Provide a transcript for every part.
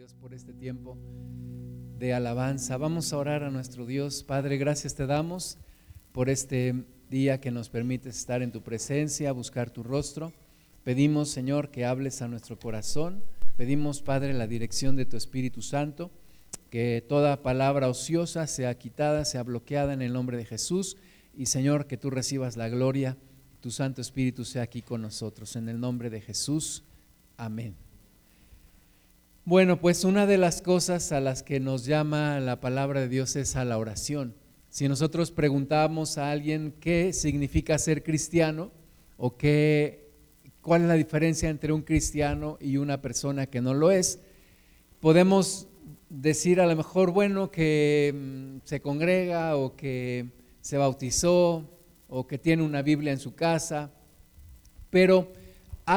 Dios por este tiempo de alabanza. Vamos a orar a nuestro Dios. Padre, gracias te damos por este día que nos permite estar en tu presencia, buscar tu rostro. Pedimos, Señor, que hables a nuestro corazón. Pedimos, Padre, la dirección de tu Espíritu Santo, que toda palabra ociosa sea quitada, sea bloqueada en el nombre de Jesús. Y, Señor, que tú recibas la gloria, tu Santo Espíritu sea aquí con nosotros. En el nombre de Jesús. Amén. Bueno, pues una de las cosas a las que nos llama la palabra de Dios es a la oración. Si nosotros preguntamos a alguien qué significa ser cristiano o qué, cuál es la diferencia entre un cristiano y una persona que no lo es, podemos decir a lo mejor, bueno, que mm, se congrega o que se bautizó o que tiene una Biblia en su casa, pero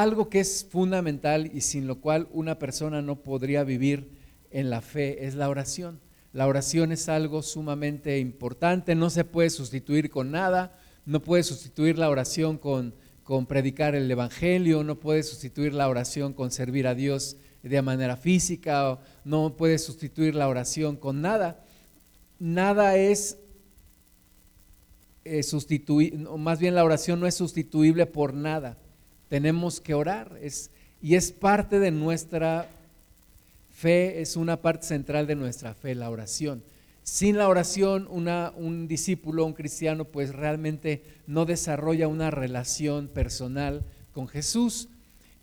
algo que es fundamental y sin lo cual una persona no podría vivir en la fe es la oración. La oración es algo sumamente importante, no se puede sustituir con nada, no puede sustituir la oración con, con predicar el Evangelio, no puede sustituir la oración con servir a Dios de manera física, no puede sustituir la oración con nada. Nada es eh, sustituir, más bien la oración no es sustituible por nada tenemos que orar. Es, y es parte de nuestra fe, es una parte central de nuestra fe, la oración. Sin la oración, un discípulo, un cristiano, pues realmente no desarrolla una relación personal con Jesús.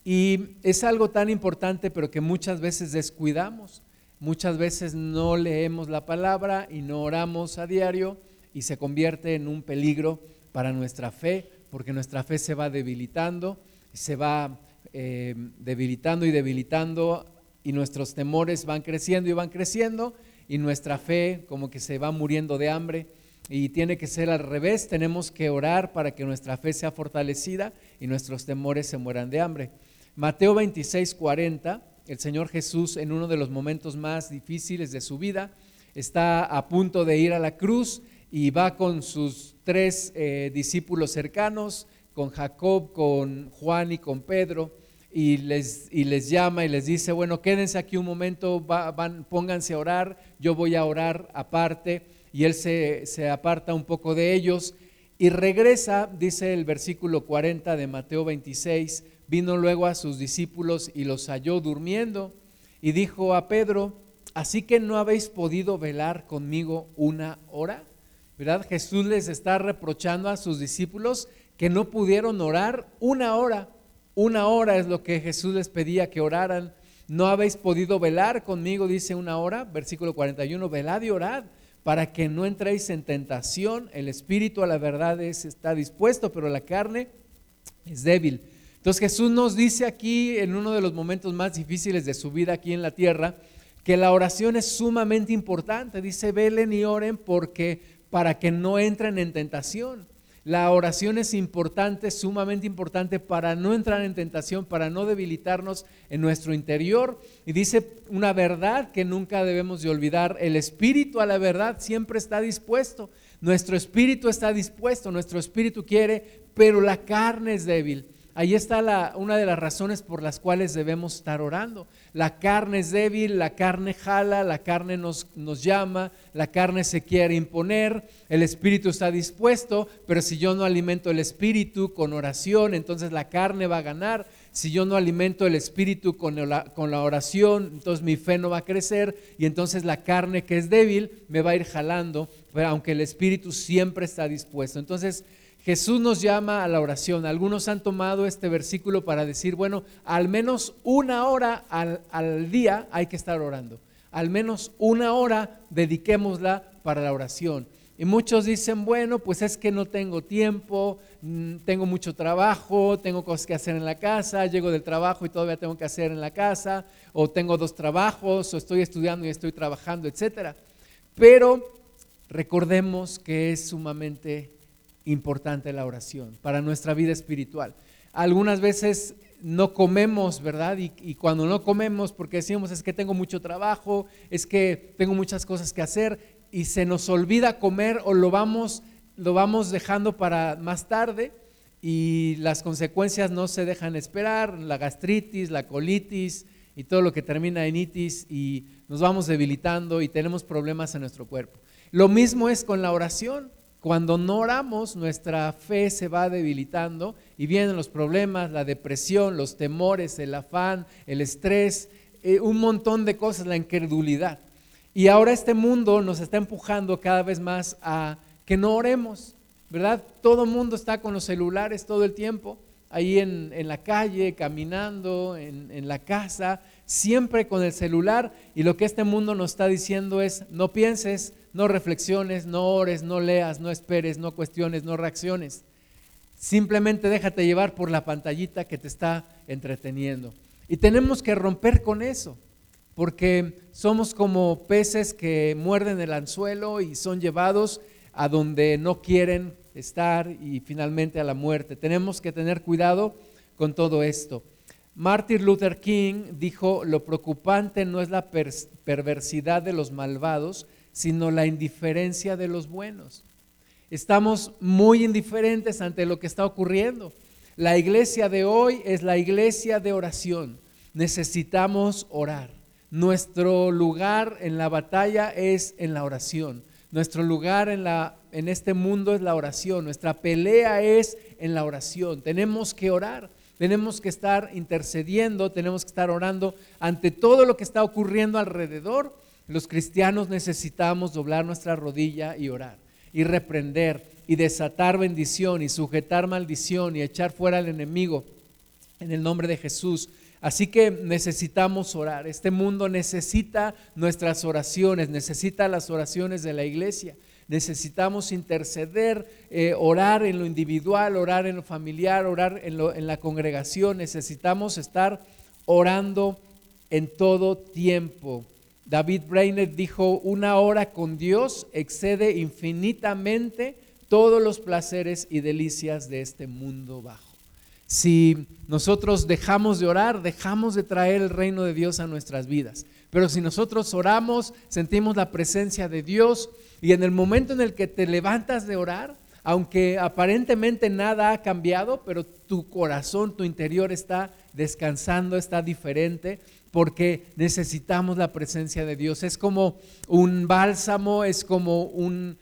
Y es algo tan importante, pero que muchas veces descuidamos. Muchas veces no leemos la palabra y no oramos a diario y se convierte en un peligro para nuestra fe, porque nuestra fe se va debilitando se va eh, debilitando y debilitando y nuestros temores van creciendo y van creciendo y nuestra fe como que se va muriendo de hambre y tiene que ser al revés, tenemos que orar para que nuestra fe sea fortalecida y nuestros temores se mueran de hambre. Mateo 26, 40, el Señor Jesús en uno de los momentos más difíciles de su vida está a punto de ir a la cruz y va con sus tres eh, discípulos cercanos, con Jacob, con Juan y con Pedro, y les, llama y les dice, bueno, quédense aquí un momento, van, pónganse a orar, yo voy a orar aparte, y él se, se aparta un poco de ellos y regresa, dice el versículo 40 de Mateo 26, vino luego a sus discípulos y los halló durmiendo y dijo a Pedro, así que no habéis podido velar conmigo una hora. ¿Verdad? Jesús les está reprochando a sus discípulos que no pudieron orar una hora. Una hora es lo que Jesús les pedía que oraran. No habéis podido velar conmigo, dice una hora, versículo 41, velad y orad para que no entréis en tentación. El espíritu a la verdad es, está dispuesto, pero la carne es débil. Entonces Jesús nos dice aquí, en uno de los momentos más difíciles de su vida aquí en la tierra, que la oración es sumamente importante. Dice, velen y oren porque para que no entren en tentación. La oración es importante, sumamente importante para no entrar en tentación, para no debilitarnos en nuestro interior. Y dice una verdad que nunca debemos de olvidar, el espíritu a la verdad siempre está dispuesto. Nuestro espíritu está dispuesto, nuestro espíritu quiere, pero la carne es débil. Ahí está una de las razones por las cuales debemos estar orando. La carne es débil, la carne jala, la carne nos, nos llama, la carne se quiere imponer, el espíritu está dispuesto, pero si yo no alimento el espíritu con oración, entonces la carne va a ganar. Si yo no alimento el espíritu con la, con la oración, entonces mi fe no va a crecer y entonces la carne que es débil me va a ir jalando, aunque el espíritu siempre está dispuesto. Entonces, Jesús nos llama a la oración. Algunos han tomado este versículo para decir, bueno, al menos una hora al, día hay que estar orando. Al menos una hora dediquémosla para la oración. Y muchos dicen, bueno, pues es que no tengo tiempo, mm, tengo mucho trabajo, tengo cosas que hacer en la casa, llego del trabajo y todavía tengo que hacer en la casa, o tengo dos trabajos, o estoy estudiando y estoy trabajando, etc. Pero recordemos que es sumamente importante la oración para nuestra vida espiritual. Algunas veces no comemos, ¿verdad? Y, cuando no comemos, porque decimos es que tengo mucho trabajo, es que tengo muchas cosas que hacer, y se nos olvida comer o lo vamos, lo vamos dejando para más tarde y las consecuencias no se dejan esperar, la gastritis, la colitis, y todo lo que termina en itis y nos vamos debilitando y tenemos problemas en nuestro cuerpo. Lo mismo es con la oración. Cuando no oramos, nuestra fe se va debilitando y vienen los problemas, la depresión, los temores, el afán, el estrés, eh, un montón de cosas, la incredulidad. Y ahora este mundo nos está empujando cada vez más a que no oremos, ¿verdad? Todo el mundo está con los celulares todo el tiempo, ahí en, la calle, caminando, en, en la casa, siempre con el celular. Y lo que este mundo nos está diciendo es, no pienses, no reflexiones, no ores, no leas, no esperes, no cuestiones, no reacciones. Simplemente déjate llevar por la pantallita que te está entreteniendo. Y tenemos que romper con eso, porque somos como peces que muerden el anzuelo y son llevados a donde no quieren estar y finalmente a la muerte. Tenemos que tener cuidado con todo esto. Martin Luther King dijo, lo preocupante no es la perversidad de los malvados, sino la indiferencia de los buenos. Estamos muy indiferentes ante lo que está ocurriendo. La iglesia de hoy es la iglesia de oración. Necesitamos orar. Nuestro lugar en la batalla es en la oración. Nuestro lugar en, la, en este mundo es la oración. Nuestra pelea es en la oración. Tenemos que orar. Tenemos que estar intercediendo, tenemos que estar orando ante todo lo que está ocurriendo alrededor los cristianos necesitamos doblar nuestra rodilla y orar y reprender y desatar bendición y sujetar maldición y echar fuera al enemigo en el nombre de Jesús. Así que necesitamos orar. Este mundo necesita nuestras oraciones, necesita las oraciones de la iglesia. Necesitamos interceder, eh, orar en lo individual, orar en lo familiar, orar en, en la congregación. Necesitamos estar orando en todo tiempo. David Brainerd dijo, una hora con Dios excede infinitamente todos los placeres y delicias de este mundo bajo. Si nosotros dejamos de orar, dejamos de traer el reino de Dios a nuestras vidas. Pero si nosotros oramos, sentimos la presencia de Dios y en el momento en el que te levantas de orar, aunque aparentemente nada ha cambiado, pero tu corazón, tu interior está descansando, está diferente, porque necesitamos la presencia de Dios. Es como un bálsamo, es como un,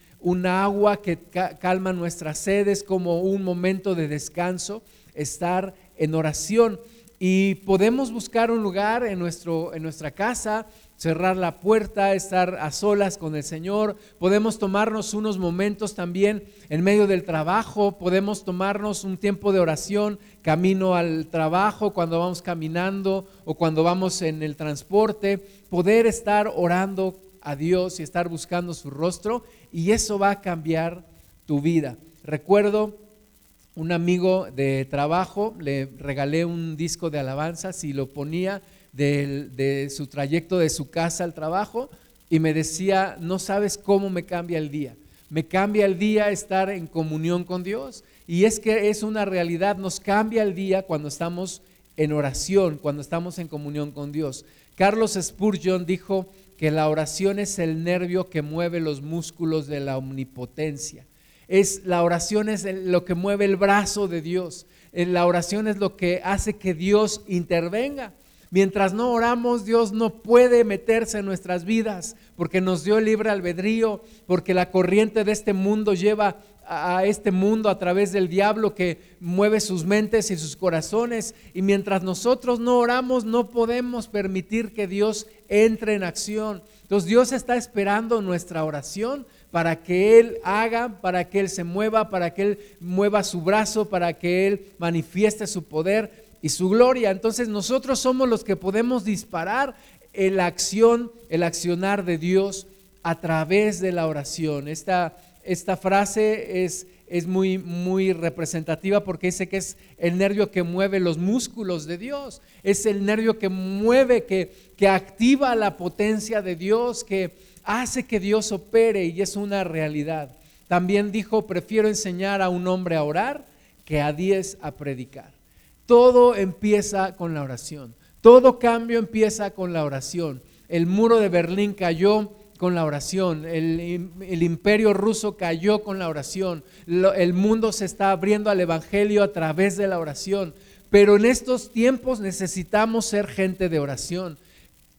agua que calma nuestra sed, es como un momento de descanso, estar en oración. Y podemos buscar un lugar en, nuestro, en nuestra casa, cerrar la puerta, estar a solas con el Señor. Podemos tomarnos unos momentos también en medio del trabajo, podemos tomarnos un tiempo de oración camino al trabajo, cuando vamos caminando o cuando vamos en el transporte, poder estar orando a Dios y estar buscando su rostro y eso va a cambiar tu vida. Recuerdo un amigo de trabajo, le regalé un disco de alabanzas y lo ponía de, su trayecto de su casa al trabajo y me decía, no sabes cómo me cambia el día. Me cambia el día estar en comunión con Dios. Y es que es una realidad, nos cambia el día cuando estamos en oración, cuando estamos en comunión con Dios. Carlos Spurgeon dijo que la oración es el nervio que mueve los músculos de la omnipotencia. Es la oración es lo que mueve el brazo de Dios. La oración es lo que hace que Dios intervenga. Mientras no oramos, Dios no puede meterse en nuestras vidas porque nos dio libre albedrío, porque la corriente de este mundo lleva a este mundo a través del diablo que mueve sus mentes y sus corazones. Y mientras nosotros no oramos, no podemos permitir que Dios entre en acción. Entonces Dios está esperando nuestra oración para que Él haga, para que Él se mueva, para que Él mueva su brazo, para que Él manifieste su poder y su gloria. Entonces nosotros somos los que podemos disparar la acción, el accionar de Dios a través de la oración. Esta, esta frase es, es muy, muy representativa porque dice que es el nervio que mueve los músculos de Dios, es el nervio que mueve, que, que activa la potencia de Dios, que hace que Dios opere y es una realidad. También dijo, prefiero enseñar a un hombre a orar que a diez a predicar. Todo empieza con la oración. Todo cambio empieza con la oración. El muro de Berlín cayó con la oración. El, imperio ruso cayó con la oración. el mundo se está abriendo al Evangelio a través de la oración. pero en estos tiempos necesitamos ser gente de oración.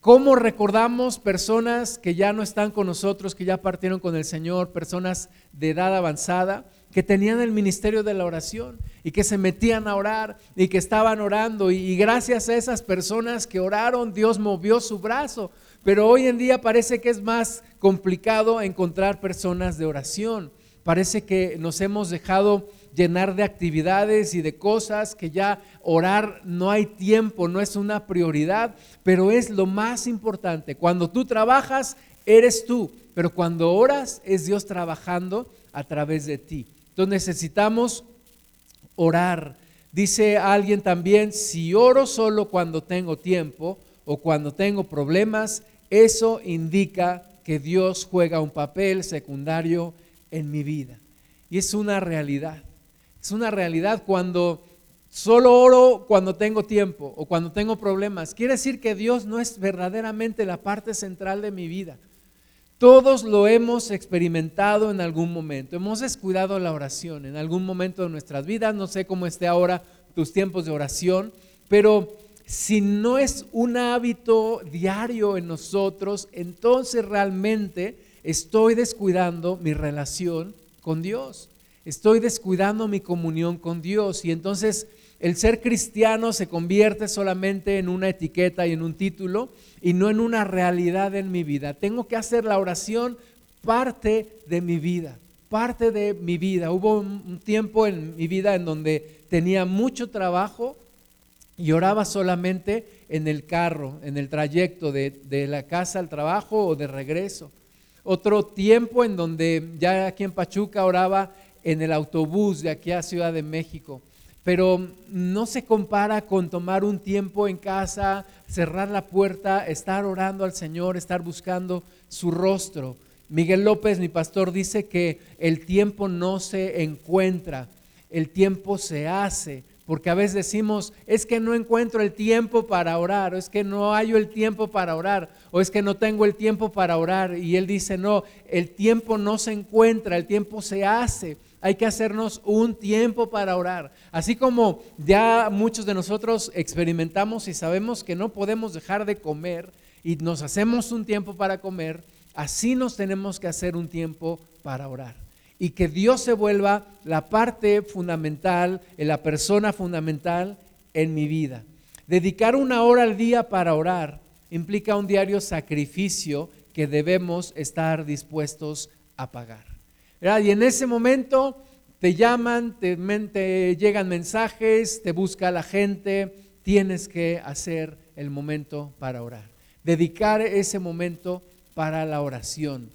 ¿Cómo recordamos personas que ya no están con nosotros, que ya partieron con el Señor, personas de edad avanzada, que tenían el ministerio de la oración y que se metían a orar y que estaban orando? Y, gracias a esas personas que oraron, Dios movió su brazo. Pero hoy en día parece que es más complicado encontrar personas de oración. Parece que nos hemos dejado llenar de actividades y de cosas que ya orar no hay tiempo, no es una prioridad, pero es lo más importante. Cuando tú trabajas, eres tú, pero cuando oras, es Dios trabajando a través de ti. Entonces necesitamos orar. Dice alguien también, si oro solo cuando tengo tiempo o cuando tengo problemas, eso indica que Dios juega un papel secundario en mi vida. Y es una realidad. Es una realidad cuando solo oro cuando tengo tiempo o cuando tengo problemas. Quiere decir que Dios no es verdaderamente la parte central de mi vida. Todos lo hemos experimentado en algún momento. Hemos descuidado la oración en algún momento de nuestras vidas. No sé cómo esté ahora tus tiempos de oración, pero si no es un hábito diario en nosotros, entonces realmente estoy descuidando mi relación con Dios. Estoy descuidando mi comunión con Dios y entonces el ser cristiano se convierte solamente en una etiqueta y en un título y no en una realidad en mi vida. Tengo que hacer la oración parte de mi vida, parte de mi vida. Hubo un tiempo en mi vida en donde tenía mucho trabajo y oraba solamente en el carro, en el trayecto de, la casa al trabajo o de regreso. Otro tiempo en donde ya aquí en Pachuca oraba en el autobús de aquí a Ciudad de México. Pero no se compara con tomar un tiempo en casa, cerrar la puerta, estar orando al Señor, estar buscando su rostro. Miguel López, mi pastor, dice que el tiempo no se encuentra, el tiempo se hace. Porque a veces decimos, es que no encuentro el tiempo para orar, o es que no hallo el tiempo para orar, o es que no tengo el tiempo para orar. Y él dice, no, el tiempo no se encuentra, el tiempo se hace. Hay que hacernos un tiempo para orar. Así como ya muchos de nosotros experimentamos y sabemos que no podemos dejar de comer y nos hacemos un tiempo para comer, así nos tenemos que hacer un tiempo para orar y que Dios se vuelva la parte fundamental, la persona fundamental en mi vida. Dedicar una hora al día para orar implica un diario sacrificio que debemos estar dispuestos a pagar. Y en ese momento te llaman, te, te llegan mensajes, te busca la gente, tienes que hacer el momento para orar. Dedicar ese momento para la oración.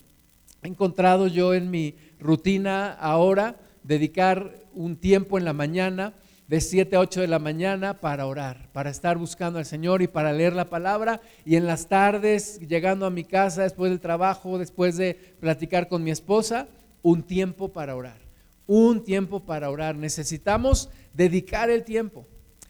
He encontrado yo en mi rutina ahora dedicar un tiempo en la mañana, de 7 a 8 de la mañana, para orar, para estar buscando al Señor y para leer la palabra. Y en las tardes, llegando a mi casa después del trabajo, después de platicar con mi esposa, un tiempo para orar. Un tiempo para orar. Necesitamos dedicar el tiempo.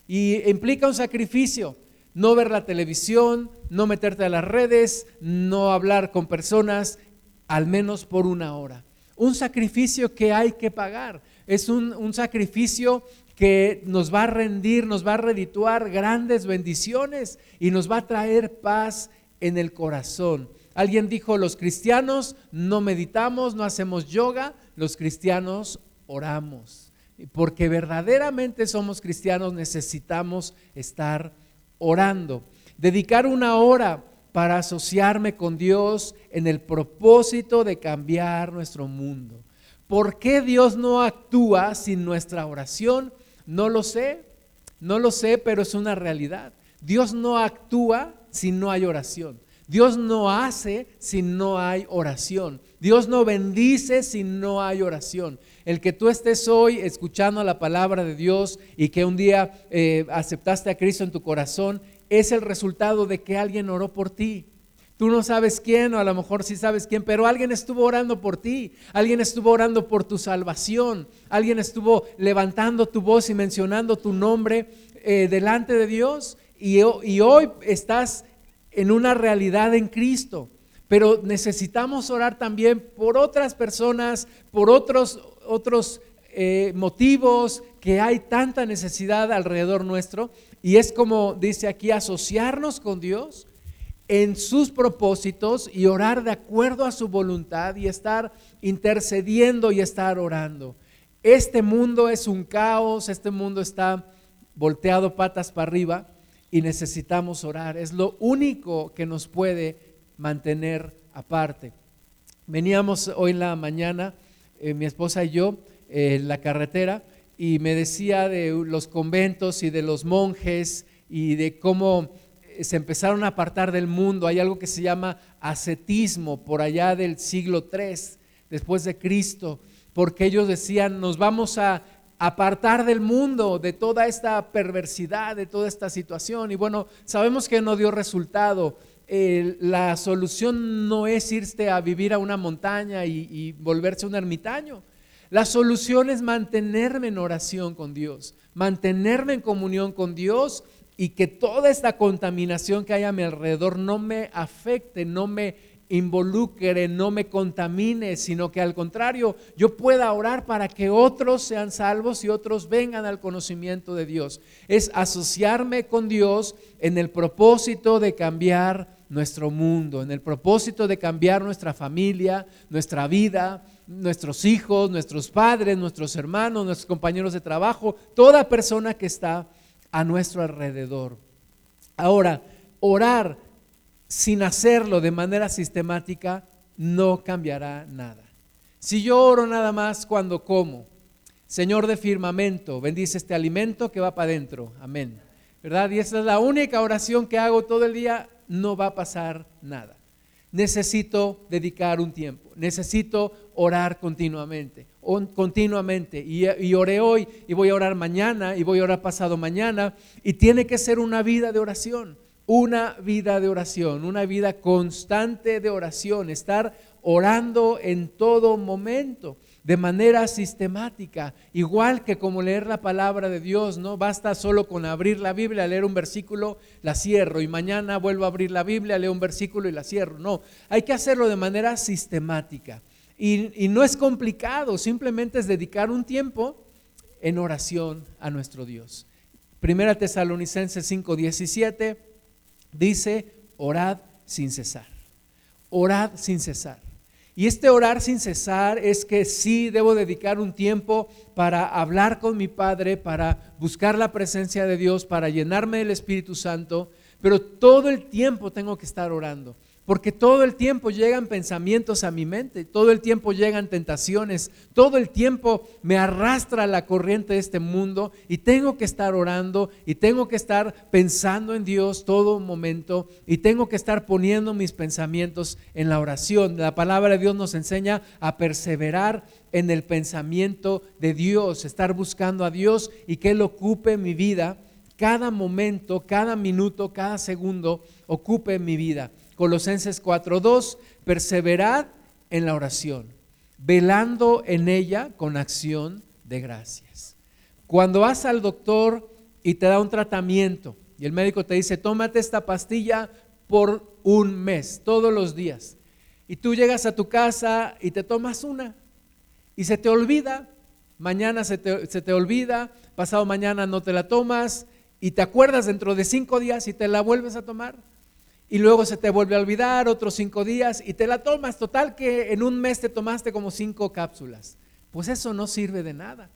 Y implica un sacrificio. No ver la televisión, no meterte a las redes, no hablar con personas, al menos por una hora un sacrificio que hay que pagar. Es un, sacrificio que nos va a rendir, nos va a redituar grandes bendiciones y nos va a traer paz en el corazón. Alguien dijo, los cristianos no meditamos, no hacemos yoga, los cristianos oramos. Porque verdaderamente somos cristianos, necesitamos estar orando. Dedicar una hora para asociarme con Dios en el propósito de cambiar nuestro mundo. ¿Por qué Dios no actúa sin nuestra oración? No lo sé, no lo sé, pero es una realidad. Dios no actúa si no hay oración. Dios no hace si no hay oración. Dios no bendice si no hay oración. El que tú estés hoy escuchando la palabra de Dios y que un día eh, aceptaste a Cristo en tu corazón es el resultado de que alguien oró por ti. Tú no sabes quién, o a lo mejor sí sabes quién, pero alguien estuvo orando por ti, alguien estuvo orando por tu salvación, alguien estuvo levantando tu voz y mencionando tu nombre eh, delante de Dios y, y hoy estás en una realidad en Cristo. Pero necesitamos orar también por otras personas, por otros, otros eh, motivos, que hay tanta necesidad alrededor nuestro. Y es como dice aquí, asociarnos con Dios en sus propósitos y orar de acuerdo a su voluntad y estar intercediendo y estar orando. Este mundo es un caos, este mundo está volteado patas para arriba y necesitamos orar. Es lo único que nos puede mantener aparte. Veníamos hoy en la mañana, eh, mi esposa y yo, en la carretera y me decía de los conventos y de los monjes y de cómo se empezaron a apartar del mundo. Hay algo que se llama ascetismo por allá del siglo III después de Cristo, porque ellos decían, nos vamos a apartar del mundo, de toda esta perversidad, de toda esta situación. Y bueno, sabemos que no dio resultado. la solución no es irse a vivir a una montaña y, y volverse un ermitaño. La solución es mantenerme en oración con Dios, mantenerme en comunión con Dios y que toda esta contaminación que hay a mi alrededor no me afecte, no me involucre, no me contamine, sino que al contrario, yo pueda orar para que otros sean salvos y otros vengan al conocimiento de Dios. Es asociarme con Dios en el propósito de cambiar nuestro mundo, en el propósito de cambiar nuestra familia, nuestra vida, nuestros hijos, nuestros padres, nuestros hermanos, nuestros compañeros de trabajo, toda persona que está a nuestro alrededor. Ahora, orar sin hacerlo de manera sistemática no cambiará nada. Si yo oro nada más cuando como, Señor de firmamento, bendice este alimento que va para adentro, amén. ¿Verdad? Y esa es la única oración que hago todo el día, no va a pasar nada. Necesito dedicar un tiempo, necesito orar continuamente continuamente. Y, oré hoy y voy a orar mañana y voy a orar pasado mañana. Y tiene que ser una vida de oración, una vida de oración, una vida constante de oración, estar orando en todo momento de manera sistemática, igual que como leer la palabra de Dios, no basta solo con abrir la Biblia, leer un versículo, la cierro y mañana vuelvo a abrir la Biblia, leo un versículo y la cierro. No, hay que hacerlo de manera sistemática. Y, no es complicado, simplemente es dedicar un tiempo en oración a nuestro Dios. Primera Tesalonicenses 5:17 dice, orad sin cesar. Orad sin cesar. Y este orar sin cesar es que sí debo dedicar un tiempo para hablar con mi Padre, para buscar la presencia de Dios, para llenarme del Espíritu Santo, pero todo el tiempo tengo que estar orando. Porque todo el tiempo llegan pensamientos a mi mente, todo el tiempo llegan tentaciones, todo el tiempo me arrastra la corriente de este mundo y tengo que estar orando y tengo que estar pensando en Dios todo momento y tengo que estar poniendo mis pensamientos en la oración. La palabra de Dios nos enseña a perseverar en el pensamiento de Dios, estar buscando a Dios y que Él ocupe mi vida cada momento, cada minuto, cada segundo, ocupe mi vida. Colosenses 4:2, perseverad en la oración, velando en ella con acción de gracias. Cuando vas al doctor y te da un tratamiento y el médico te dice, tómate esta pastilla por un mes, todos los días, y tú llegas a tu casa y te tomas una y se te olvida, mañana se te, se te olvida, pasado mañana no te la tomas y te acuerdas dentro de cinco días y te la vuelves a tomar y luego se te vuelve a olvidar otros cinco días y te la tomas. Total que en un mes te tomaste como cinco cápsulas. Pues eso no sirve de nada,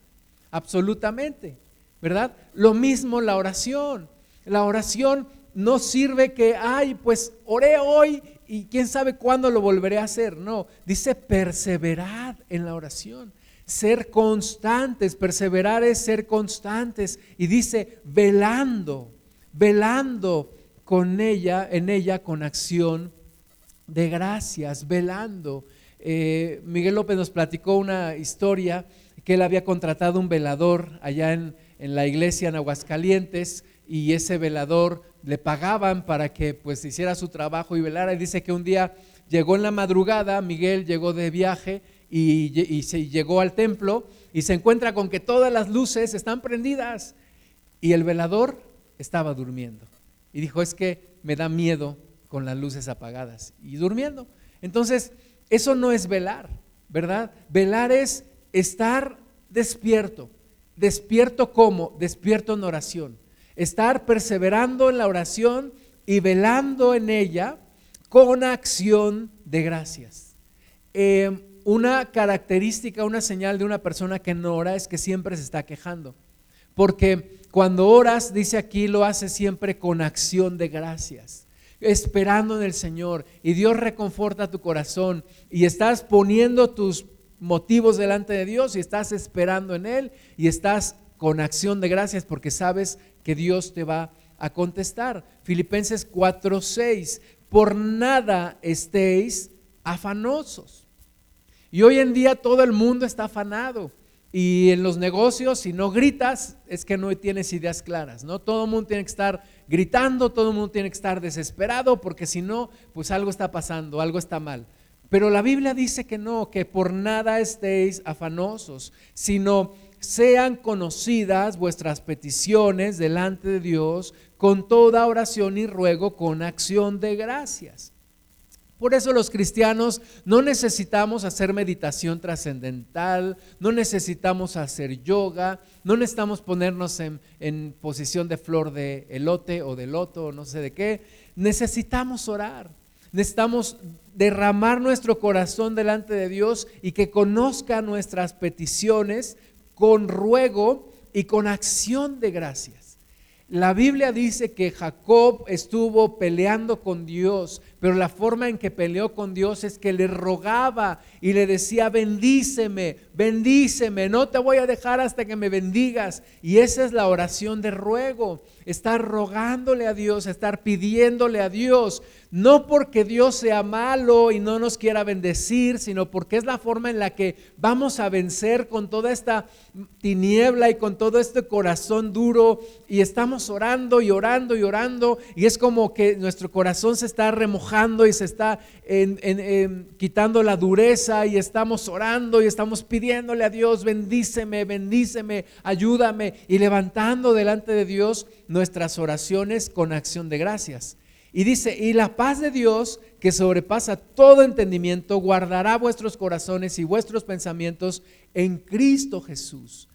absolutamente, ¿verdad? Lo mismo la oración. La oración no sirve que, ay, pues oré hoy y quién sabe cuándo lo volveré a hacer. No, dice perseverad en la oración. Ser constantes, perseverar es ser constantes. Y dice velando, velando con ella, en ella con acción de gracias, velando. Eh, Miguel López nos platicó una historia que él había contratado un velador allá en, la iglesia en Aguascalientes y ese velador le pagaban para que pues hiciera su trabajo y velara. Y dice que un día llegó en la madrugada, Miguel llegó de viaje y se llegó al templo y se encuentra con que todas las luces están prendidas y el velador estaba durmiendo. Y dijo, es que me da miedo con las luces apagadas y durmiendo. Entonces, eso no es velar, ¿verdad? Velar es estar despierto. Despierto como? Despierto en oración. Estar perseverando en la oración y velando en ella con acción de gracias. Eh, una característica, una señal de una persona que no ora es que siempre se está quejando. Porque cuando oras, dice aquí, lo hace siempre con acción de gracias, esperando en el Señor. Y Dios reconforta tu corazón y estás poniendo tus motivos delante de Dios y estás esperando en Él y estás con acción de gracias porque sabes que Dios te va a contestar. Filipenses 4:6, por nada estéis afanosos. Y hoy en día todo el mundo está afanado. Y en los negocios, si no gritas, es que no tienes ideas claras, ¿no? Todo el mundo tiene que estar gritando, todo el mundo tiene que estar desesperado, porque si no, pues algo está pasando, algo está mal. Pero la Biblia dice que no, que por nada estéis afanosos, sino sean conocidas vuestras peticiones delante de Dios con toda oración y ruego con acción de gracias. Por eso los cristianos no necesitamos hacer meditación trascendental, no necesitamos hacer yoga, no necesitamos ponernos en, posición de flor de elote o de loto o no sé de qué. Necesitamos orar, necesitamos derramar nuestro corazón delante de Dios y que conozca nuestras peticiones con ruego y con acción de gracias. La Biblia dice que Jacob estuvo peleando con Dios, pero la forma en que peleó con Dios es que le rogaba y le decía, bendíceme, bendíceme, no te voy a dejar hasta que me bendigas. Y esa es la oración de ruego, estar rogándole a Dios, estar pidiéndole a Dios, no porque Dios sea malo y no nos quiera bendecir, sino porque es la forma en la que vamos a vencer con toda esta tiniebla y con todo este corazón duro y estamos orando y orando y orando y es como que nuestro corazón se está remojando y se está quitando la dureza y estamos orando y estamos pidiéndole a Dios, bendíceme, bendíceme, ayúdame y levantando delante de Dios nuestras oraciones con acción de gracias. Y dice, y la paz de Dios, que sobrepasa todo entendimiento, guardará vuestros corazones y vuestros pensamientos en Cristo Jesús.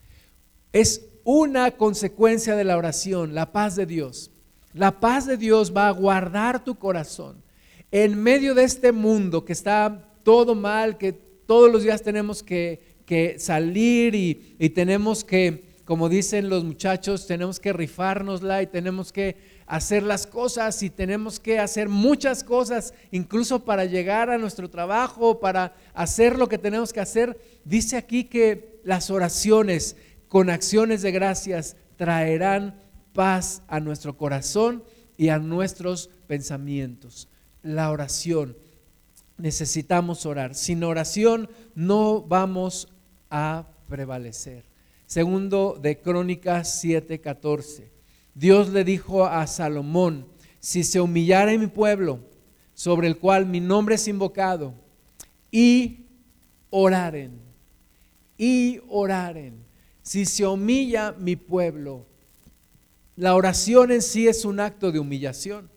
Es una consecuencia de la oración, la paz de Dios. La paz de Dios va a guardar tu corazón. En medio de este mundo que está todo mal, que todos los días tenemos que, salir y, tenemos que, como dicen los muchachos, tenemos que rifárnosla y tenemos que hacer las cosas y tenemos que hacer muchas cosas, incluso para llegar a nuestro trabajo, para hacer lo que tenemos que hacer. Dice aquí que las oraciones con acciones de gracias traerán paz a nuestro corazón y a nuestros pensamientos. La oración. Necesitamos orar. Sin oración no vamos a prevalecer. Segundo de Crónicas 7:14. Dios le dijo a Salomón, si se humillara mi pueblo, sobre el cual mi nombre es invocado, y oraren, y oraren, si se humilla mi pueblo, la oración en sí es un acto de humillación,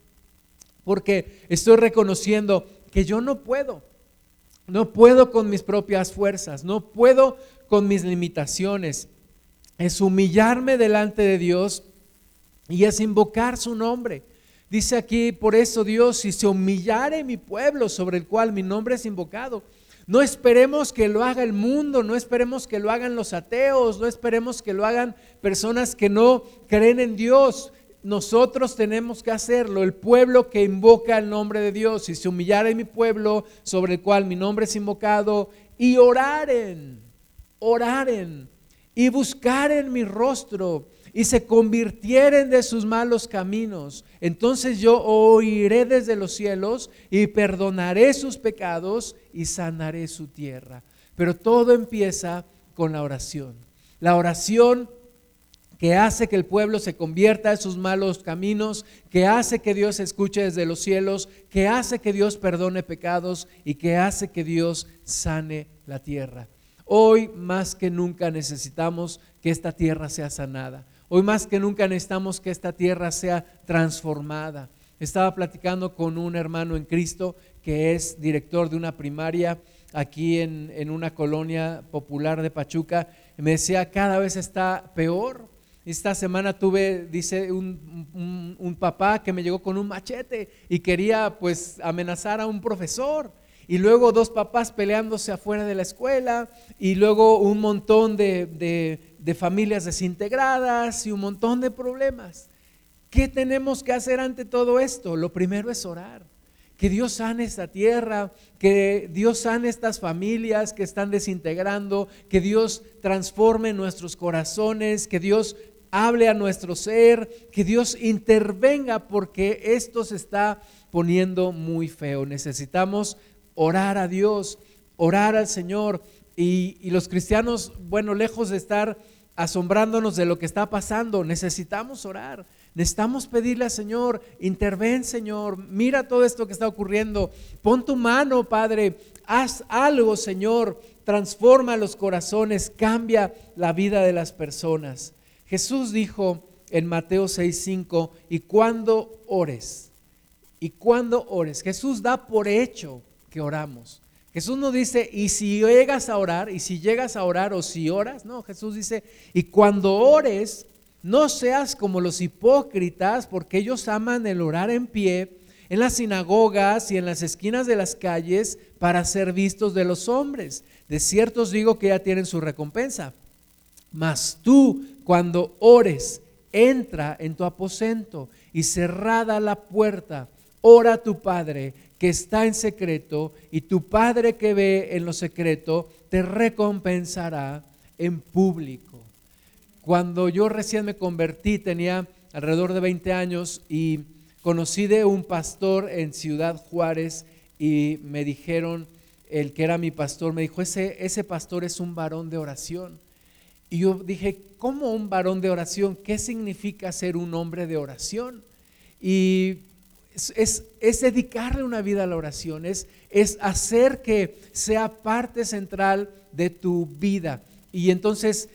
porque estoy reconociendo que yo no puedo, no puedo con mis propias fuerzas, no puedo con mis limitaciones. Es humillarme delante de Dios y es invocar su nombre. Dice aquí, por eso Dios, si se humillare mi pueblo sobre el cual mi nombre es invocado, no esperemos que lo haga el mundo, no esperemos que lo hagan los ateos, no esperemos que lo hagan personas que no creen en Dios. Nosotros tenemos que hacerlo, el pueblo que invoca el nombre de Dios, si se humillare mi pueblo sobre el cual mi nombre es invocado, y oraren, oraren, y buscaren mi rostro y se convirtieren de sus malos caminos, entonces yo oiré desde los cielos y perdonaré sus pecados y sanaré su tierra. Pero todo empieza con la oración. La oración que hace que el pueblo se convierta de sus malos caminos, que hace que Dios escuche desde los cielos, que hace que Dios perdone pecados y que hace que Dios sane la tierra. Hoy más que nunca necesitamos que esta tierra sea sanada. Hoy más que nunca necesitamos que esta tierra sea transformada. Estaba platicando con un hermano en Cristo que es director de una primaria aquí en, una colonia popular de Pachuca, me decía, cada vez está peor. Esta semana tuve, dice, un, un, papá que me llegó con un machete y quería pues amenazar a un profesor. Y luego dos papás peleándose afuera de la escuela y luego un montón de, de familias desintegradas y un montón de problemas. ¿Qué tenemos que hacer ante todo esto? Lo primero es orar. Que Dios sane esta tierra, que Dios sane estas familias que están desintegrando, que Dios transforme nuestros corazones, que Dios hable a nuestro ser, que Dios intervenga porque esto se está poniendo muy feo. Necesitamos orar a Dios, orar al Señor. Y, los cristianos, bueno, lejos de estar asombrándonos de lo que está pasando, necesitamos orar. Necesitamos pedirle al Señor, interven Señor, mira todo esto que está ocurriendo, pon tu mano Padre, haz algo Señor, transforma los corazones, cambia la vida de las personas. Jesús dijo en Mateo 6:5, y cuando ores, y cuando ores, Jesús da por hecho que oramos. Jesús no dice, y si llegas a orar, y si llegas a orar o si oras, no, Jesús dice, y cuando ores, no seas como los hipócritas, porque ellos aman el orar en pie en las sinagogas y en las esquinas de las calles para ser vistos de los hombres. De cierto os digo que ya tienen su recompensa. Mas tú, cuando ores, entra en tu aposento y cerrada la puerta, ora a tu Padre que está en secreto, y tu Padre que ve en lo secreto te recompensará en público. Cuando yo recién me convertí, tenía alrededor de 20 años y conocí de un pastor en Ciudad Juárez y me dijeron, el que era mi pastor, me dijo, ese, ese pastor es un varón de oración. Y yo dije, ¿cómo un varón de oración? ¿Qué significa ser un hombre de oración? Y es, es, dedicarle una vida a la oración, es, es hacer que sea parte central de tu vida. Y entonces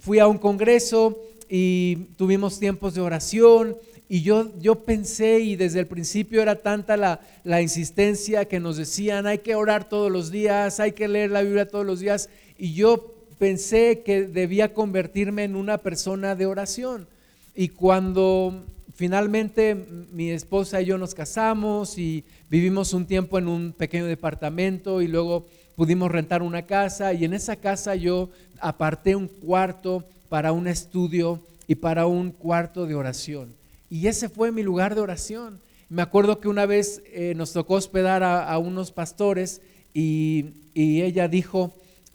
fui a un congreso y tuvimos tiempos de oración y yo, yo pensé y desde el principio era tanta la, la insistencia que nos decían hay que orar todos los días, hay que leer la Biblia todos los días y yo pensé que debía convertirme en una persona de oración. Y cuando finalmente mi esposa y yo nos casamos y vivimos un tiempo en un pequeño departamento y luego pudimos rentar una casa y en esa casa yo aparté un cuarto para un estudio y para un cuarto de oración. Y ese fue mi lugar de oración. Me acuerdo que una vez eh, nos tocó hospedar a, unos pastores y, y ella dijo,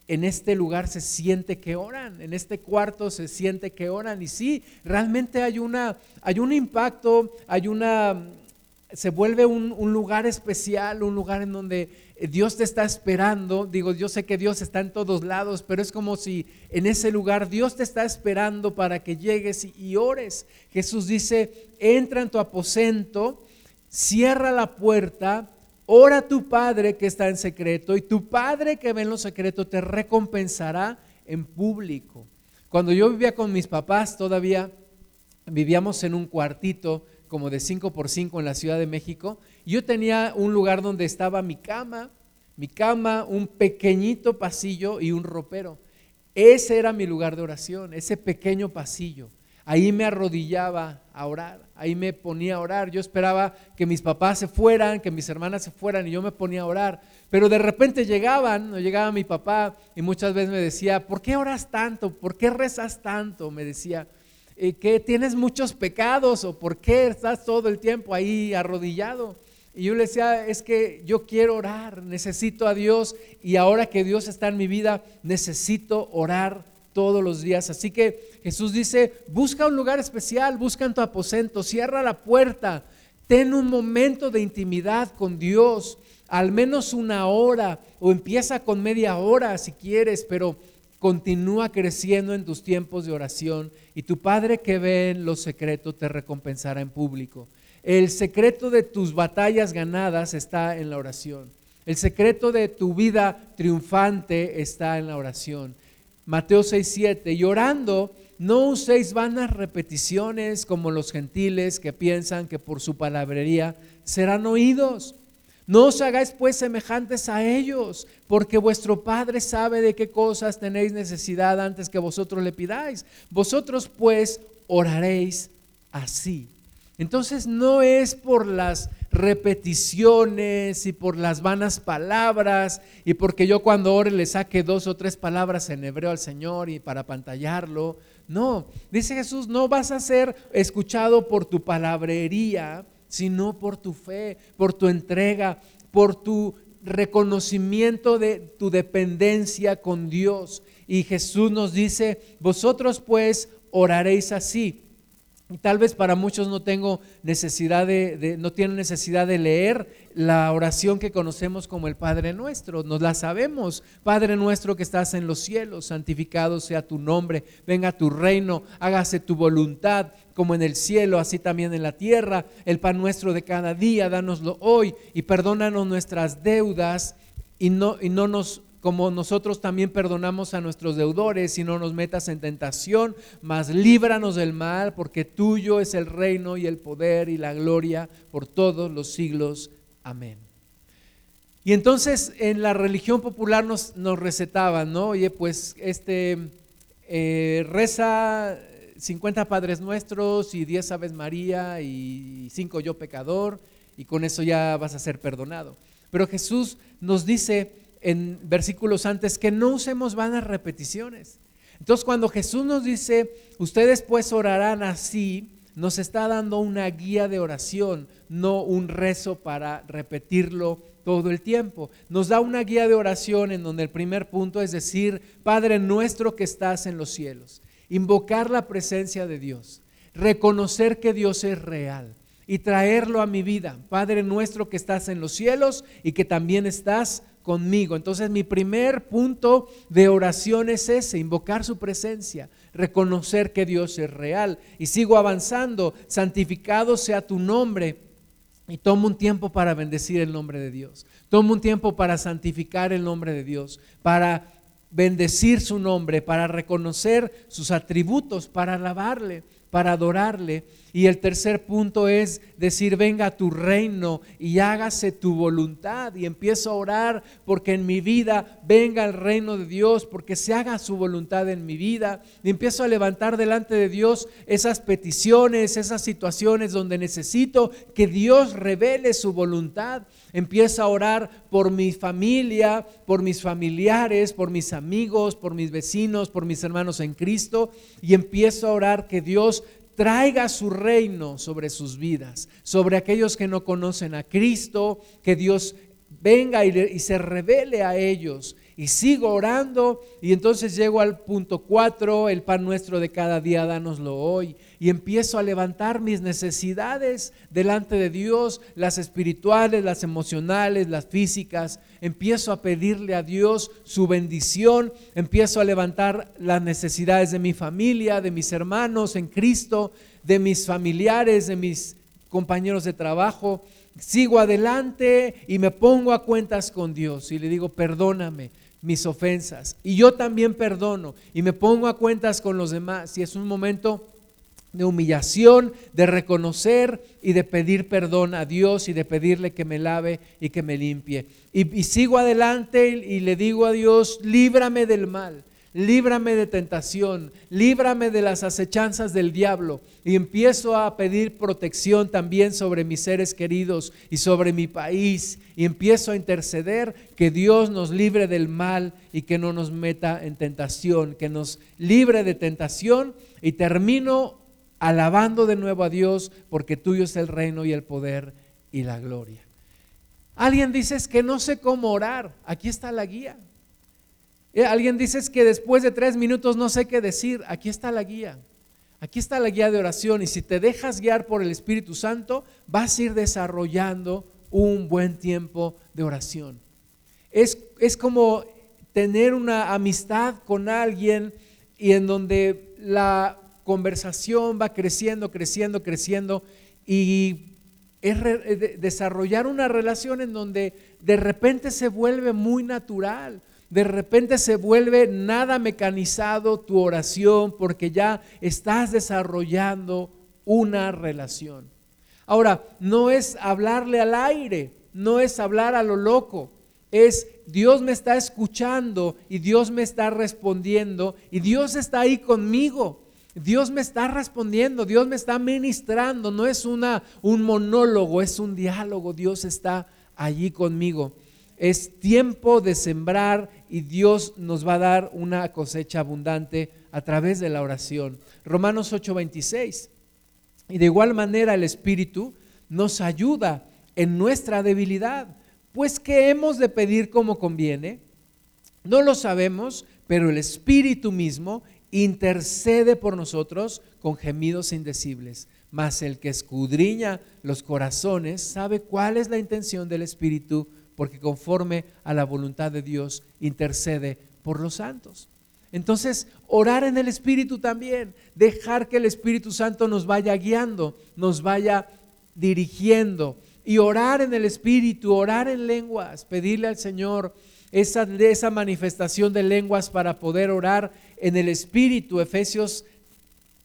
en este lugar se siente que oran, en este cuarto se siente que oran. Y sí, realmente hay, una, hay un impacto, hay una, se vuelve un, un lugar especial, un lugar en donde Dios te está esperando. Digo, yo sé que Dios está en todos lados, pero es como si en ese lugar Dios te está esperando para que llegues y, ores. Jesús dice, entra en tu aposento, cierra la puerta, ora a tu Padre que está en secreto y tu Padre que ve en lo secreto te recompensará en público. Cuando yo vivía con mis papás, todavía vivíamos en un cuartito como de 5 por 5 en la Ciudad de México yo tenía un lugar donde estaba mi cama, mi cama, un pequeñito pasillo y un ropero. Ese era mi lugar de oración, ese pequeño pasillo. Ahí me arrodillaba a orar, ahí me ponía a orar. Yo esperaba que mis papás se fueran, que mis hermanas se fueran y yo me ponía a orar. Pero de repente llegaban, no llegaba mi papá y muchas veces me decía, ¿por qué oras tanto? ¿Por qué rezas tanto? Me decía, eh, ¿que tienes muchos pecados o por qué estás todo el tiempo ahí arrodillado? Y yo le decía, es que yo quiero orar, necesito a Dios y ahora que Dios está en mi vida, necesito orar todos los días. Así que Jesús dice, busca un lugar especial, busca en tu aposento, cierra la puerta, ten un momento de intimidad con Dios, al menos una hora o empieza con media hora si quieres, pero continúa creciendo en tus tiempos de oración y tu Padre que ve en lo secreto te recompensará en público. El secreto de tus batallas ganadas está en la oración. El secreto de tu vida triunfante está en la oración. Mateo 6:7, y orando, no uséis vanas repeticiones como los gentiles que piensan que por su palabrería serán oídos. No os hagáis pues semejantes a ellos, porque vuestro Padre sabe de qué cosas tenéis necesidad antes que vosotros le pidáis. Vosotros pues oraréis así. Entonces no es por las repeticiones y por las vanas palabras y porque yo cuando ore le saque dos o tres palabras en hebreo al Señor y para pantallarlo. No, dice Jesús, no vas a ser escuchado por tu palabrería, sino por tu fe, por tu entrega, por tu reconocimiento de tu dependencia con Dios. Y Jesús nos dice, vosotros pues oraréis así. Tal vez para muchos no tengo necesidad de, no tienen necesidad de leer la oración que conocemos como el Padre Nuestro. Nos la sabemos. Padre nuestro que estás en los cielos, santificado sea tu nombre, venga tu reino, hágase tu voluntad, como en el cielo, así también en la tierra. El pan nuestro de cada día, dánoslo hoy y perdónanos nuestras deudas y no, y no nos como nosotros también perdonamos a nuestros deudores y no nos metas en tentación, mas líbranos del mal, porque tuyo es el reino y el poder y la gloria por todos los siglos. Amén. Y entonces en la religión popular nos, recetaban, ¿no? Oye, pues este, eh, reza 50 Padres Nuestros y 10 Aves María y 5 Yo Pecador, y con eso ya vas a ser perdonado. Pero Jesús nos dice, en versículos antes que no usemos vanas repeticiones. Entonces cuando Jesús nos dice, ustedes pues orarán así, nos está dando una guía de oración, no un rezo para repetirlo todo el tiempo. Nos da una guía de oración en donde el primer punto es decir, Padre nuestro que estás en los cielos, invocar la presencia de Dios, reconocer que Dios es real y traerlo a mi vida. Padre nuestro que estás en los cielos y que también estás conmigo. Entonces mi primer punto de oración es ese, invocar su presencia, reconocer que Dios es real. Y sigo avanzando, santificado sea tu nombre. Y tomo un tiempo para bendecir el nombre de Dios. Tomo un tiempo para santificar el nombre de Dios, para bendecir su nombre, para reconocer sus atributos, para alabarle para adorarle. Y el tercer punto es decir, venga tu reino y hágase tu voluntad. Y empiezo a orar porque en mi vida venga el reino de Dios, porque se haga su voluntad en mi vida. Y empiezo a levantar delante de Dios esas peticiones, esas situaciones donde necesito que Dios revele su voluntad. Empiezo a orar por mi familia, por mis familiares, por mis amigos, por mis vecinos, por mis hermanos en Cristo. Y empiezo a orar que Dios traiga su reino sobre sus vidas, sobre aquellos que no conocen a Cristo, que Dios venga y, se revele a ellos. Y sigo orando y entonces llego al punto cuatro, el pan nuestro de cada día, dánoslo hoy. Y empiezo a levantar mis necesidades delante de Dios, las espirituales, las emocionales, las físicas. Empiezo a pedirle a Dios su bendición. Empiezo a levantar las necesidades de mi familia, de mis hermanos en Cristo, de mis familiares, de mis compañeros de trabajo sigo adelante y me pongo a cuentas con Dios y le digo, perdóname mis ofensas. Y yo también perdono y me pongo a cuentas con los demás. Y es un momento de humillación, de reconocer y de pedir perdón a Dios y de pedirle que me lave y que me limpie. Y, y sigo adelante y le digo a Dios, líbrame del mal líbrame de tentación, líbrame de las acechanzas del diablo. Y empiezo a pedir protección también sobre mis seres queridos y sobre mi país. Y empiezo a interceder que Dios nos libre del mal y que no nos meta en tentación, que nos libre de tentación. Y termino alabando de nuevo a Dios porque tuyo es el reino y el poder y la gloria. Alguien dice que no sé cómo orar. Aquí está la guía. Eh, alguien dice que después de tres minutos no sé qué decir. Aquí está la guía. Aquí está la guía de oración. Y si te dejas guiar por el Espíritu Santo, vas a ir desarrollando un buen tiempo de oración. Es, es como tener una amistad con alguien y en donde la conversación va creciendo, creciendo, creciendo y es desarrollar una relación en donde de repente se vuelve muy natural de repente se vuelve nada mecanizado tu oración porque ya estás desarrollando una relación. Ahora, no es hablarle al aire, no es hablar a lo loco, es Dios me está escuchando y Dios me está respondiendo y Dios está ahí conmigo. Dios me está respondiendo, Dios me está ministrando, no es una, un monólogo, es un diálogo, Dios está allí conmigo. Es tiempo de sembrar y Dios nos va a dar una cosecha abundante a través de la oración. Romanos 8:26. Y de igual manera el Espíritu nos ayuda en nuestra debilidad. Pues ¿qué hemos de pedir como conviene? No lo sabemos, pero el Espíritu mismo intercede por nosotros con gemidos indecibles. Mas el que escudriña los corazones sabe cuál es la intención del Espíritu, porque conforme a la voluntad de Dios intercede por los santos. Entonces, orar en el Espíritu también, dejar que el Espíritu Santo nos vaya guiando, nos vaya dirigiendo. Y orar en el Espíritu, orar en lenguas, pedirle al Señor esa, esa manifestación de lenguas para poder orar en el Espíritu. Efesios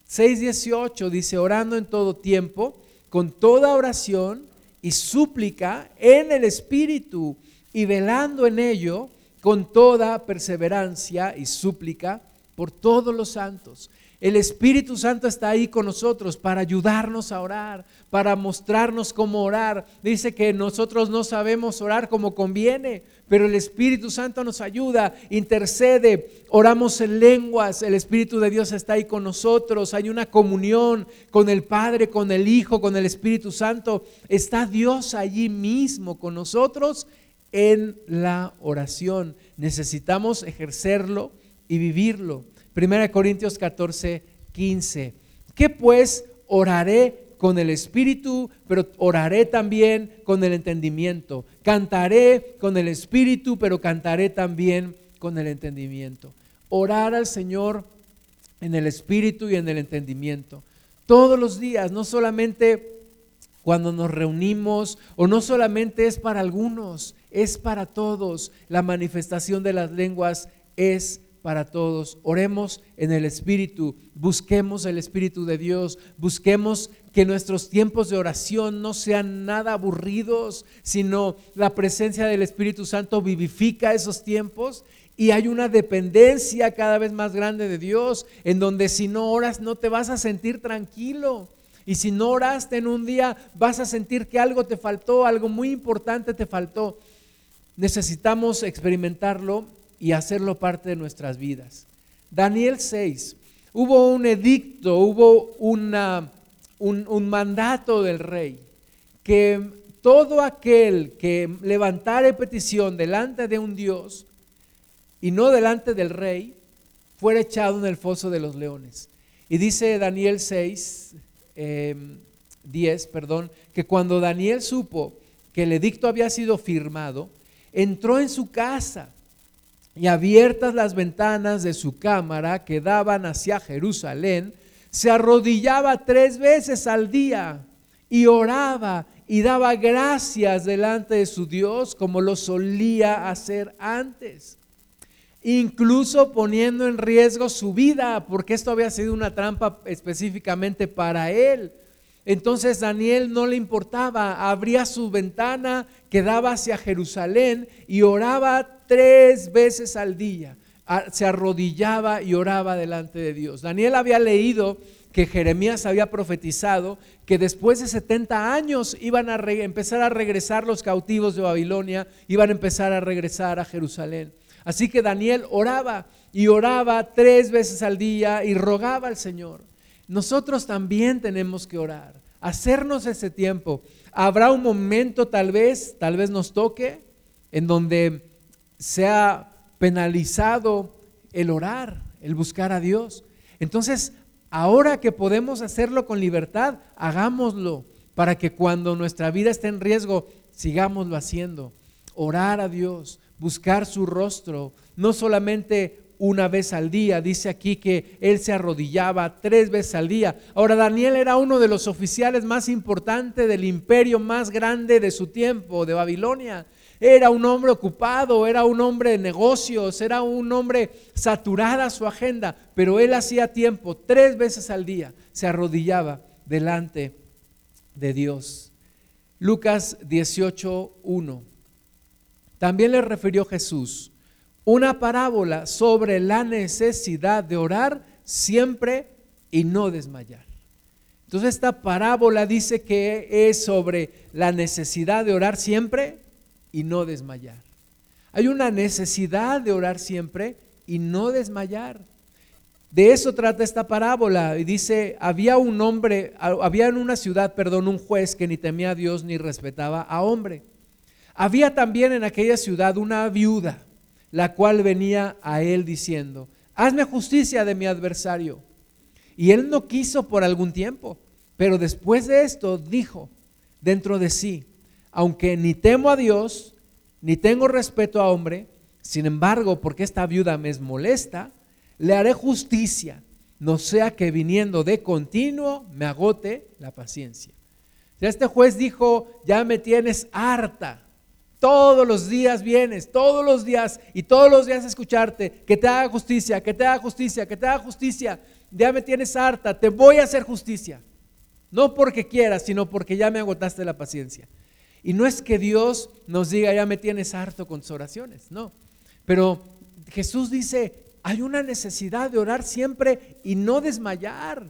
6:18 dice, orando en todo tiempo, con toda oración y súplica en el Espíritu y velando en ello con toda perseverancia y súplica por todos los santos. El Espíritu Santo está ahí con nosotros para ayudarnos a orar, para mostrarnos cómo orar. Dice que nosotros no sabemos orar como conviene, pero el Espíritu Santo nos ayuda, intercede, oramos en lenguas, el Espíritu de Dios está ahí con nosotros, hay una comunión con el Padre, con el Hijo, con el Espíritu Santo. Está Dios allí mismo con nosotros en la oración. Necesitamos ejercerlo y vivirlo. Primera Corintios 14, 15. ¿Qué pues oraré con el espíritu, pero oraré también con el entendimiento. Cantaré con el espíritu, pero cantaré también con el entendimiento. Orar al Señor en el espíritu y en el entendimiento. Todos los días, no solamente cuando nos reunimos, o no solamente es para algunos, es para todos. La manifestación de las lenguas es para todos. Oremos en el Espíritu, busquemos el Espíritu de Dios, busquemos que nuestros tiempos de oración no sean nada aburridos, sino la presencia del Espíritu Santo vivifica esos tiempos y hay una dependencia cada vez más grande de Dios, en donde si no oras no te vas a sentir tranquilo. Y si no oraste en un día, vas a sentir que algo te faltó, algo muy importante te faltó. Necesitamos experimentarlo y hacerlo parte de nuestras vidas. Daniel 6, hubo un edicto, hubo un, un mandato del rey que todo aquel que levantare petición delante de un Dios y no delante del rey, fuera echado en el foso de los leones. Y dice Daniel 6, 10, em, perdón, que cuando Daniel supo que el edicto había sido firmado, entró en su casa y abiertas las ventanas de su cámara que daban hacia Jerusalén, se arrodillaba tres veces al día y oraba y daba gracias delante de su Dios como lo solía hacer antes, incluso poniendo en riesgo su vida, porque esto había sido una trampa específicamente para él. Entonces Daniel no le importaba, abría su ventana que daba hacia Jerusalén y oraba tres veces al día. Se arrodillaba y oraba delante de Dios. Daniel había leído que Jeremías había profetizado que después de 70 años iban a empezar a regresar los cautivos de Babilonia, iban a empezar a regresar a Jerusalén. Así que Daniel oraba y oraba tres veces al día y rogaba al Señor. Nosotros también tenemos que orar, hacernos ese tiempo. Habrá un momento tal vez, tal vez nos toque, en donde sea penalizado el orar, el buscar a Dios. Entonces, ahora que podemos hacerlo con libertad, hagámoslo para que cuando nuestra vida esté en riesgo, sigámoslo haciendo. Orar a Dios, buscar su rostro, no solamente una vez al día. Dice aquí que él se arrodillaba tres veces al día. Ahora, Daniel era uno de los oficiales más importantes del imperio más grande de su tiempo, de Babilonia. Era un hombre ocupado, era un hombre de negocios, era un hombre saturada su agenda, pero él hacía tiempo, tres veces al día, se arrodillaba delante de Dios. Lucas 18.1. También le refirió Jesús una parábola sobre la necesidad de orar siempre y no desmayar. Entonces esta parábola dice que es sobre la necesidad de orar siempre y no desmayar. Hay una necesidad de orar siempre y no desmayar. De eso trata esta parábola. Y dice, había un hombre, había en una ciudad, perdón, un juez que ni temía a Dios ni respetaba a hombre. Había también en aquella ciudad una viuda, la cual venía a él diciendo, hazme justicia de mi adversario. Y él no quiso por algún tiempo, pero después de esto dijo dentro de sí, aunque ni temo a Dios, ni tengo respeto a hombre, sin embargo, porque esta viuda me es molesta, le haré justicia, no sea que viniendo de continuo me agote la paciencia. este juez dijo, ya me tienes harta, todos los días vienes, todos los días y todos los días escucharte, que te haga justicia, que te haga justicia, que te haga justicia, ya me tienes harta, te voy a hacer justicia. No porque quieras, sino porque ya me agotaste la paciencia. Y no es que Dios nos diga, ya me tienes harto con tus oraciones, no. Pero Jesús dice, hay una necesidad de orar siempre y no desmayar.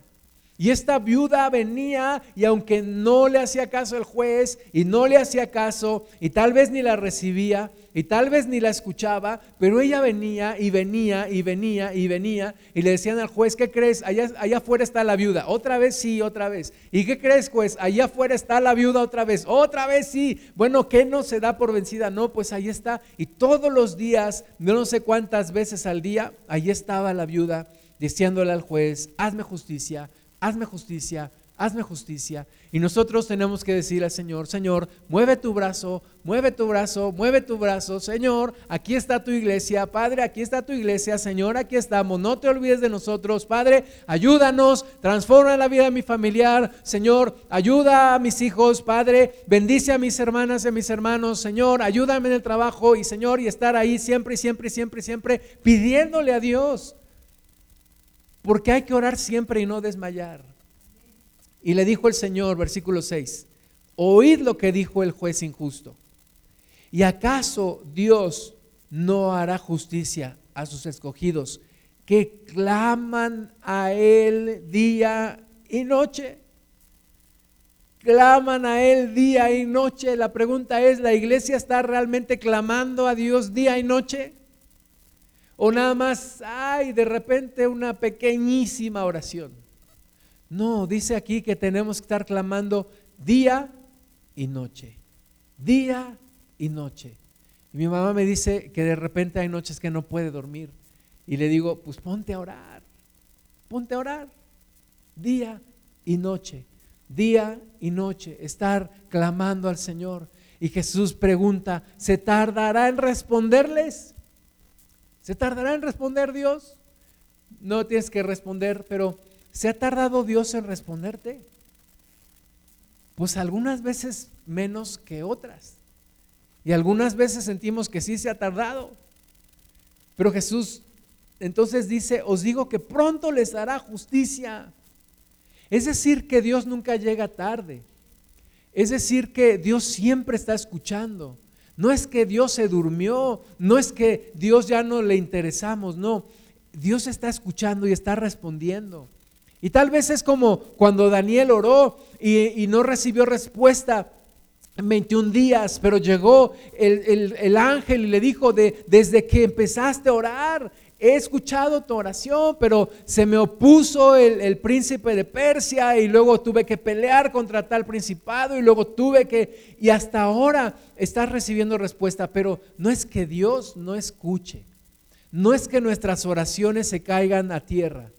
Y esta viuda venía y aunque no le hacía caso el juez y no le hacía caso y tal vez ni la recibía y tal vez ni la escuchaba, pero ella venía y venía y venía y venía y le decían al juez, ¿qué crees? Allá, allá afuera está la viuda. Otra vez sí, otra vez. ¿Y qué crees, juez? Allá afuera está la viuda otra vez. Otra vez sí. Bueno, ¿qué no se da por vencida? No, pues ahí está. Y todos los días, no sé cuántas veces al día, ahí estaba la viuda diciéndole al juez, hazme justicia hazme justicia, hazme justicia. Y nosotros tenemos que decir al Señor, Señor, mueve tu brazo, mueve tu brazo, mueve tu brazo. Señor, aquí está tu iglesia. Padre, aquí está tu iglesia. Señor, aquí estamos. No te olvides de nosotros. Padre, ayúdanos, transforma la vida de mi familiar. Señor, ayuda a mis hijos. Padre, bendice a mis hermanas y a mis hermanos. Señor, ayúdame en el trabajo. Y Señor, y estar ahí siempre, siempre, siempre, siempre pidiéndole a Dios porque hay que orar siempre y no desmayar. Y le dijo el Señor, versículo 6, oíd lo que dijo el juez injusto. ¿Y acaso Dios no hará justicia a sus escogidos que claman a Él día y noche? Claman a Él día y noche. La pregunta es, ¿la iglesia está realmente clamando a Dios día y noche? O nada más, ay, de repente una pequeñísima oración. No, dice aquí que tenemos que estar clamando día y noche. Día y noche. Y mi mamá me dice que de repente hay noches que no puede dormir. Y le digo, pues ponte a orar. Ponte a orar. Día y noche. Día y noche. Estar clamando al Señor. Y Jesús pregunta, ¿se tardará en responderles? ¿Se tardará en responder Dios? No tienes que responder, pero ¿se ha tardado Dios en responderte? Pues algunas veces menos que otras. Y algunas veces sentimos que sí se ha tardado. Pero Jesús entonces dice, os digo que pronto les hará justicia. Es decir, que Dios nunca llega tarde. Es decir, que Dios siempre está escuchando. No es que Dios se durmió, no es que Dios ya no le interesamos, no. Dios está escuchando y está respondiendo. Y tal vez es como cuando Daniel oró y, no recibió respuesta en 21 días, pero llegó el, el, ángel y le dijo, de, desde que empezaste a orar, he escuchado tu oración, pero se me opuso el, príncipe de Persia y luego tuve que pelear contra tal principado y luego tuve que, y hasta ahora estás recibiendo respuesta, pero no es que Dios no escuche, no es que nuestras oraciones se caigan a tierra,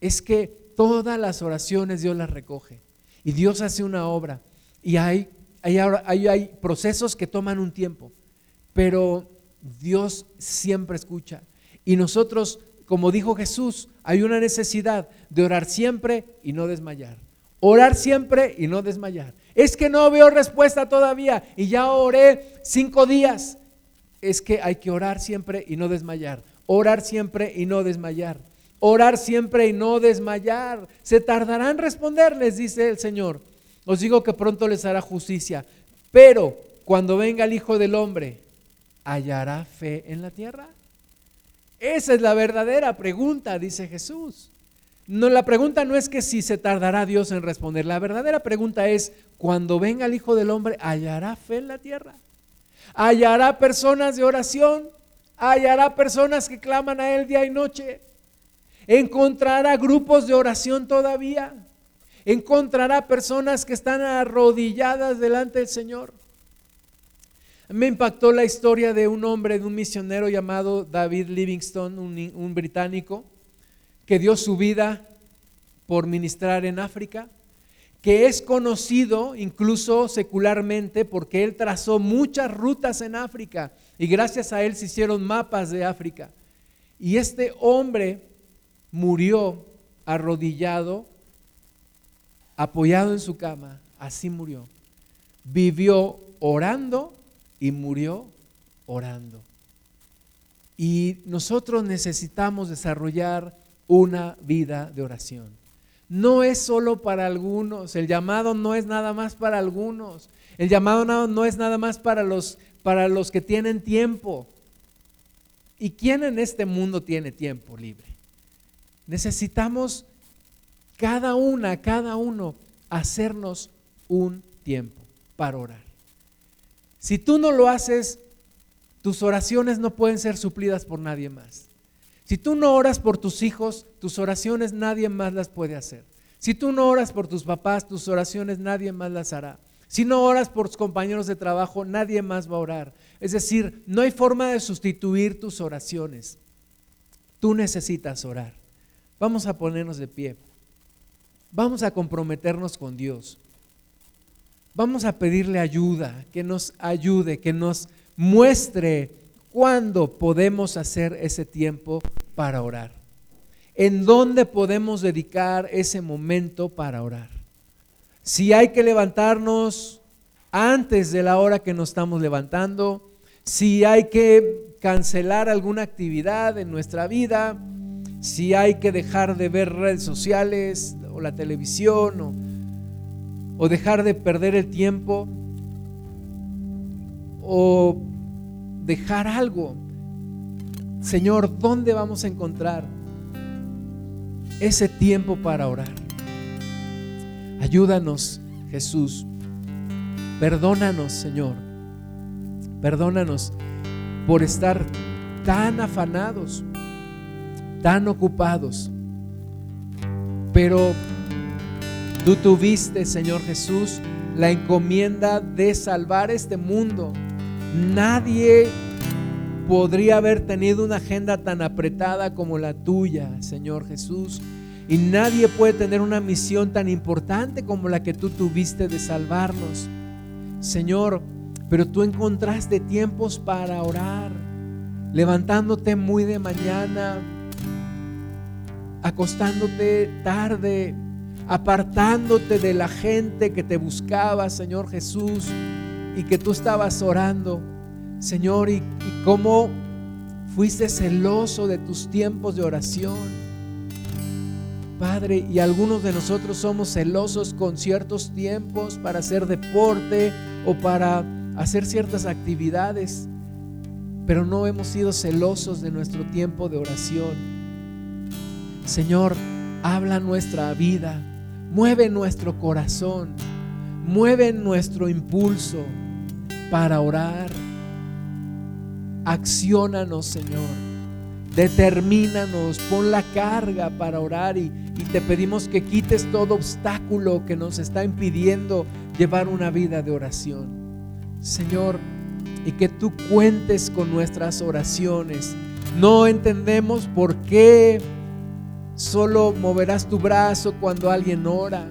es que todas las oraciones Dios las recoge y Dios hace una obra y hay, hay, hay, hay procesos que toman un tiempo, pero Dios siempre escucha. Y nosotros, como dijo Jesús, hay una necesidad de orar siempre y no desmayar. Orar siempre y no desmayar. Es que no veo respuesta todavía y ya oré cinco días. Es que hay que orar siempre y no desmayar. Orar siempre y no desmayar. Orar siempre y no desmayar. Se tardarán en responder, les dice el Señor. Os digo que pronto les hará justicia. Pero cuando venga el Hijo del Hombre, ¿hallará fe en la tierra? Esa es la verdadera pregunta, dice Jesús. No, la pregunta no es que si se tardará Dios en responder. La verdadera pregunta es, cuando venga el Hijo del Hombre, ¿hallará fe en la tierra? ¿Hallará personas de oración? ¿Hallará personas que claman a Él día y noche? ¿Encontrará grupos de oración todavía? ¿Encontrará personas que están arrodilladas delante del Señor? Me impactó la historia de un hombre, de un misionero llamado David Livingstone, un, un británico, que dio su vida por ministrar en África, que es conocido incluso secularmente porque él trazó muchas rutas en África y gracias a él se hicieron mapas de África. Y este hombre murió arrodillado, apoyado en su cama, así murió. Vivió orando y murió orando. Y nosotros necesitamos desarrollar una vida de oración. No es solo para algunos, el llamado no es nada más para algunos, el llamado no, es nada más para los, para los que tienen tiempo. ¿Y quién en este mundo tiene tiempo libre? Necesitamos cada una, cada uno, hacernos un tiempo para orar. Si tú no lo haces, tus oraciones no pueden ser suplidas por nadie más. Si tú no oras por tus hijos, tus oraciones nadie más las puede hacer. Si tú no oras por tus papás, tus oraciones nadie más las hará. Si no oras por tus compañeros de trabajo, nadie más va a orar. Es decir, no hay forma de sustituir tus oraciones. Tú necesitas orar. Vamos a ponernos de pie. Vamos a comprometernos con Dios. Vamos a pedirle ayuda, que nos ayude, que nos muestre cuándo podemos hacer ese tiempo para orar? ¿En dónde podemos dedicar ese momento para orar? Si hay que levantarnos antes de la hora que nos estamos levantando, si hay que cancelar alguna actividad en nuestra vida, si hay que dejar de ver redes sociales o la televisión o, o dejar de perder el tiempo o dejar algo. Señor, ¿dónde vamos a encontrar ese tiempo para orar? Ayúdanos, Jesús. Perdónanos, Señor. Perdónanos por estar tan afanados, tan ocupados. Pero tú tuviste, Señor Jesús, la encomienda de salvar este mundo Nadie podría haber tenido una agenda tan apretada como la tuya, Señor Jesús. Y nadie puede tener una misión tan importante como la que tú tuviste de salvarnos. Señor, pero tú encontraste tiempos para orar, levantándote muy de mañana, acostándote tarde, apartándote de la gente que te buscaba, Señor Jesús y que tú estabas orando, Señor, y, cómo fuiste celoso de tus tiempos de oración. Padre, y algunos de nosotros somos celosos con ciertos tiempos para hacer deporte o para hacer ciertas actividades, pero no hemos sido celosos de nuestro tiempo de oración. Señor, habla nuestra vida, mueve nuestro corazón, mueve nuestro impulso para orar. Acciónanos, Señor. Determínanos, pon la carga para orar y, y, te pedimos que quites todo obstáculo que nos está impidiendo llevar una vida de oración. Señor, y que tú cuentes con nuestras oraciones. No entendemos por qué solo moverás tu brazo cuando alguien ora.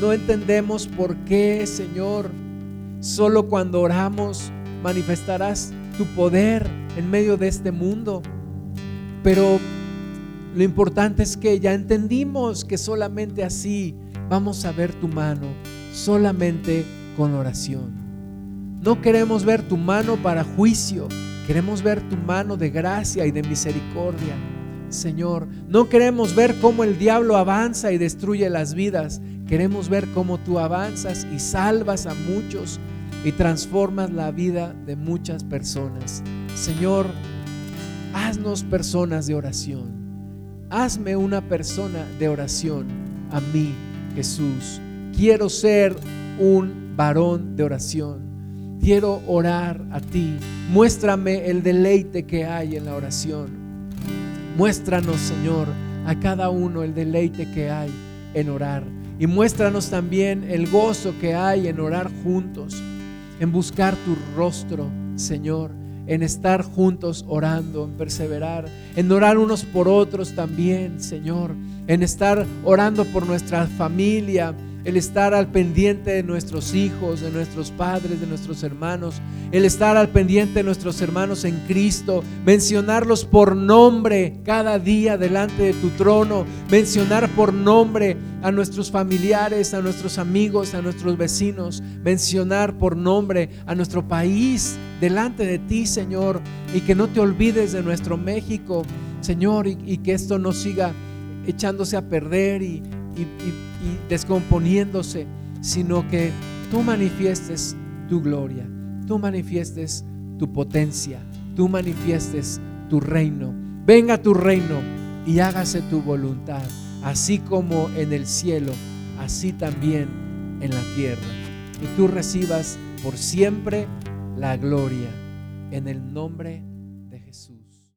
No entendemos por qué, Señor, Solo cuando oramos manifestarás tu poder en medio de este mundo. Pero lo importante es que ya entendimos que solamente así vamos a ver tu mano, solamente con oración. No queremos ver tu mano para juicio, queremos ver tu mano de gracia y de misericordia. Señor, no queremos ver cómo el diablo avanza y destruye las vidas, queremos ver cómo tú avanzas y salvas a muchos y transformas la vida de muchas personas. Señor, haznos personas de oración. Hazme una persona de oración a mí, Jesús. Quiero ser un varón de oración. Quiero orar a ti. Muéstrame el deleite que hay en la oración. Muéstranos, Señor, a cada uno el deleite que hay en orar. Y muéstranos también el gozo que hay en orar juntos, en buscar tu rostro, Señor, en estar juntos orando, en perseverar, en orar unos por otros también, Señor, en estar orando por nuestra familia, el estar al pendiente de nuestros hijos, de nuestros padres, de nuestros hermanos, el estar al pendiente de nuestros hermanos en Cristo, mencionarlos por nombre cada día delante de tu trono, mencionar por nombre a nuestros familiares, a nuestros amigos, a nuestros vecinos, mencionar por nombre a nuestro país delante de ti, Señor, y que no te olvides de nuestro México, Señor, y, que esto no siga echándose a perder y, descomponiéndose, sino que tú manifiestes tu gloria, tú manifiestes tu potencia, tú manifiestes tu reino. Venga tu reino y hágase tu voluntad, así como en el cielo, así también en la tierra. Y tú recibas por siempre la gloria en el nombre de.